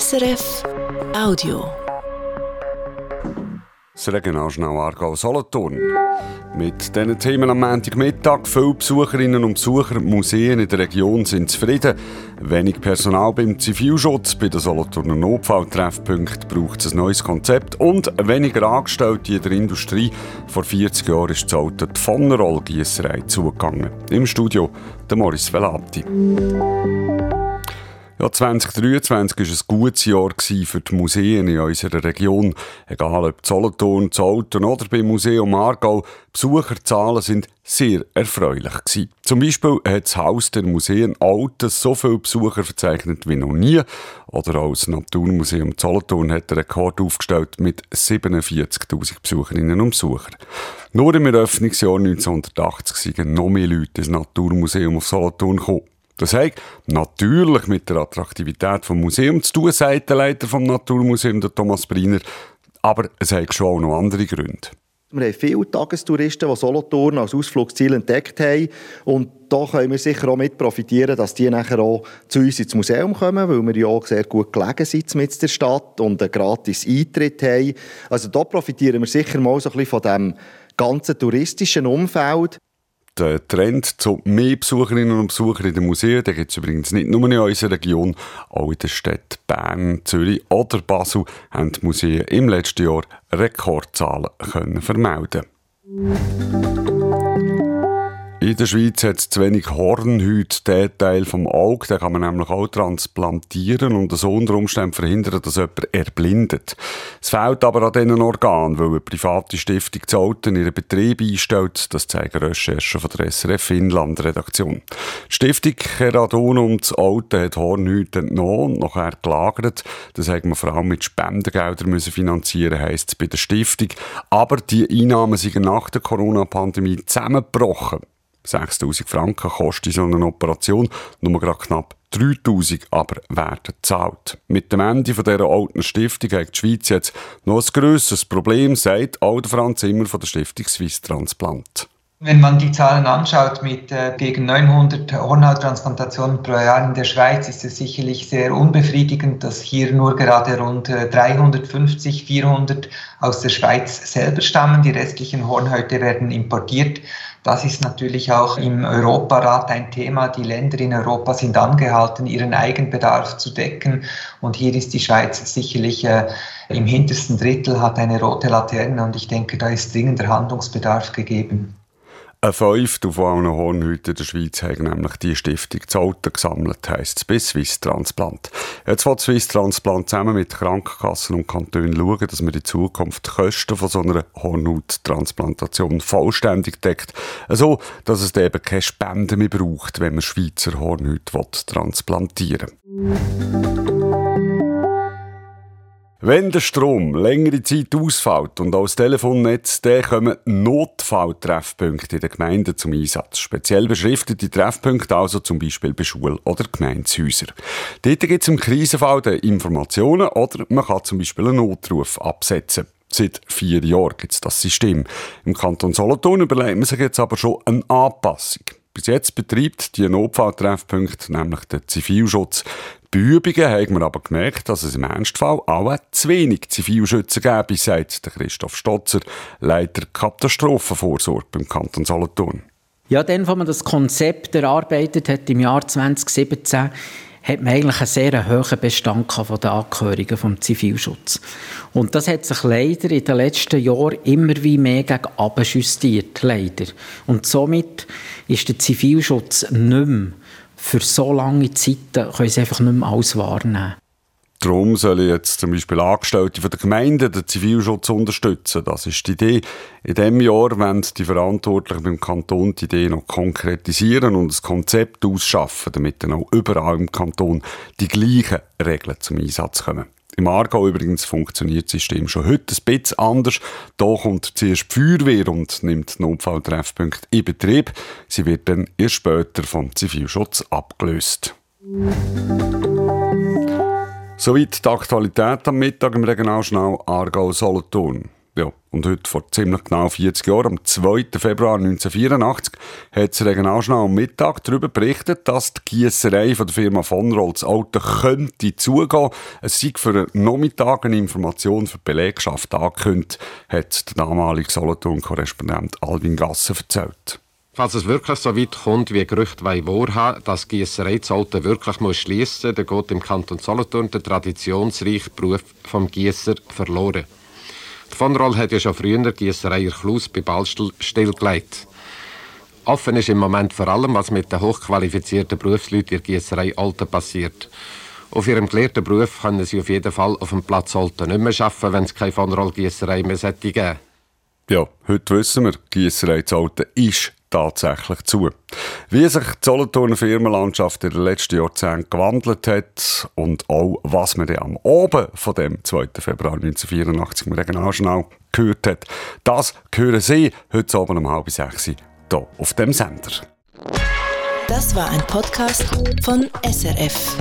SRF Audio. Das Regionaljournal Aargau Solothurn. Mit diesen Themen am Montagmittag. Viele Besucherinnen und Besucher, Museen in der Region sind zufrieden. Wenig Personal beim Zivilschutz, bei den Solothurner Notfalltreffpunkten braucht es ein neues Konzept und weniger Angestellte in der Industrie. Vor 40 Jahren ist die von Rollgießerei zugegangen. Im Studio der Morris Velati. Ja, 2023 war ein gutes Jahr für die Museen in unserer Region. Egal ob Solothurn, Zolten oder beim Museum Aargau, Besucherzahlen sind sehr erfreulich gewesen. Zum Beispiel hat das Haus der Museen Alten so viele Besucher verzeichnet wie noch nie. Oder auch das Naturmuseum Solothurn hat einen Rekord aufgestellt mit 47'000 Besucherinnen und Besuchern. Nur im Eröffnungsjahr 1980 sind noch mehr Leute ins Naturmuseum auf Solothurn gekommen. Das hat natürlich mit der Attraktivität des Museums zu tun, sagt der Leiter vom Naturmuseum, der Thomas Briner. Aber es hat schon auch noch andere Gründe. Wir haben viele Tagestouristen, die Solothurn als Ausflugsziel entdeckt haben. Und da können wir sicher auch mit profitieren, dass die nachher auch zu uns ins Museum kommen, weil wir ja auch sehr gut gelegen sind mit der Stadt und einen gratis Eintritt haben. Also da profitieren wir sicher mal so ein bisschen von dem ganzen touristischen Umfeld der Trend zu mehr Besucherinnen und Besuchern in den Museen, den gibt es übrigens nicht nur in unserer Region, auch in den Städten Bern, Zürich oder Basel haben die Museen im letzten Jahr Rekordzahlen können vermelden in der Schweiz hat es zu wenig Hornhäute. Der Teil vom Auge den kann man nämlich auch transplantieren und so unter Umständen verhindern, dass jemand erblindet. Es fehlt aber an diesen Organen, weil eine private Stiftung Zolten ihren Betrieb einstellt. Das zeigen Recherchen von der SRF Inland Redaktion. Die Stiftung Keradon das Alten hat Hornhäute entnommen und nachher gelagert. Das haben wir vor allem mit Spendengeldern müssen finanzieren, heisst es bei der Stiftung. Aber die Einnahmen sind nach der Corona-Pandemie zusammengebrochen. 6000 Franken kostet so eine Operation, nur gerade knapp 3000 aber werden gezahlt. Mit dem Ende dieser alten Stiftung hat die Schweiz jetzt noch ein grösseres Problem, sagt auch Franz Immer von der Stiftung Swiss Transplant. Wenn man die Zahlen anschaut mit äh, gegen 900 Hornhauttransplantationen pro Jahr in der Schweiz, ist es sicherlich sehr unbefriedigend, dass hier nur gerade rund 350, äh, 400 aus der Schweiz selber stammen. Die restlichen Hornhäute werden importiert. Das ist natürlich auch im Europarat ein Thema. Die Länder in Europa sind angehalten, ihren Eigenbedarf zu decken. Und hier ist die Schweiz sicherlich äh, im hintersten Drittel, hat eine rote Laterne. Und ich denke, da ist dringender Handlungsbedarf gegeben. Ein Fünftel von allen Hornhüten der Schweiz haben nämlich die Stiftung Zolten gesammelt, heisst es, bis Swiss Transplant. Jetzt will Swiss Transplant zusammen mit Krankenkassen und Kantonen schauen, dass man in Zukunft die Kosten von so einer Hornhauttransplantation vollständig deckt. So, dass es eben keine Spenden mehr braucht, wenn man Schweizer Hornhüte transplantieren will. Wenn der Strom längere Zeit ausfällt und aus Telefonnetz, dann kommen Notfalltreffpunkte in den Gemeinden zum Einsatz. Speziell beschriftete Treffpunkte, also zum Beispiel bei Schul- oder Gemeindehäusern. Dort gibt es im Krisenfall Informationen oder man kann zum Beispiel einen Notruf absetzen. Seit vier Jahren gibt es das System. Im Kanton Solothurn überlegt man sich jetzt aber schon eine Anpassung. Bis jetzt betreibt die Notfalltreffpunkt nämlich der Zivilschutz. Bei Übungen haben wir aber gemerkt, dass es im Ernstfall auch zu wenig Zivilschützen gäbe, sagt Christoph Stotzer, Leiter Katastrophenvorsorge beim Kanton Solothurn. Ja, dann, als man das Konzept erarbeitet hat im Jahr 2017, hat man eigentlich einen sehr hohen Bestand von den Angehörigen vom Zivilschutz. Und das hat sich leider in den letzten Jahren immer wie mehr gegen justiert, leider. Und somit ist der Zivilschutz nicht mehr für so lange Zeiten können sie einfach nicht mehr alles wahrnehmen. Darum sollen jetzt zum Beispiel Angestellte der Gemeinde den Zivilschutz unterstützen. Das ist die Idee. In diesem Jahr wollen die Verantwortlichen beim Kanton die Idee noch konkretisieren und ein Konzept ausschaffen, damit dann auch überall im Kanton die gleichen Regeln zum Einsatz kommen. Im Aargau übrigens funktioniert das System schon heute ein bisschen anders. Da kommt zuerst die Feuerwehr und nimmt die Notfalltreffpunkte in Betrieb. Sie wird dann erst später vom Zivilschutz abgelöst. Soweit die Aktualität am Mittag im Regionalschnau Aargau-Solothurn. Ja, und heute vor ziemlich genau 40 Jahren, am 2. Februar 1984, hat das Regionaljournal am Mittag darüber berichtet, dass die Gießerei von der Firma von Rolls Auto könnte zugehen. Es sei für einen Nachmittag eine Information für die Belegschaft angekündigt, hat der damalige Solothurn-Korrespondent Alvin Gasser erzählt. Falls es wirklich so weit kommt, wie Gerüchte wahrhaben, dass die Gießerei Zolten wirklich muss schließen muss, dann geht im Kanton Solothurn der traditionsreiche Beruf vom Gießer verloren. Von Roll hat ja schon früher die Gießerei Klaus bei Ballstil stillgelegt. Offen ist im Moment vor allem, was mit den hochqualifizierten Berufsleuten in der Gießerei Alten passiert. Auf ihrem gelehrten Beruf können sie auf jeden Fall auf dem Platz Alten nicht mehr arbeiten, wenn es keine von Roll Gießerei mehr geben Ja, heute wissen wir, die Gießerei Alten ist tatsächlich zu. Wie sich die Solothurner Firmenlandschaft in den letzten Jahrzehnten gewandelt hat und auch was man am Oben von dem 2. Februar 1984 im Regionaljournal gehört hat, das hören Sie heute Abend um halb sechs hier auf dem Sender. Das war ein Podcast von SRF.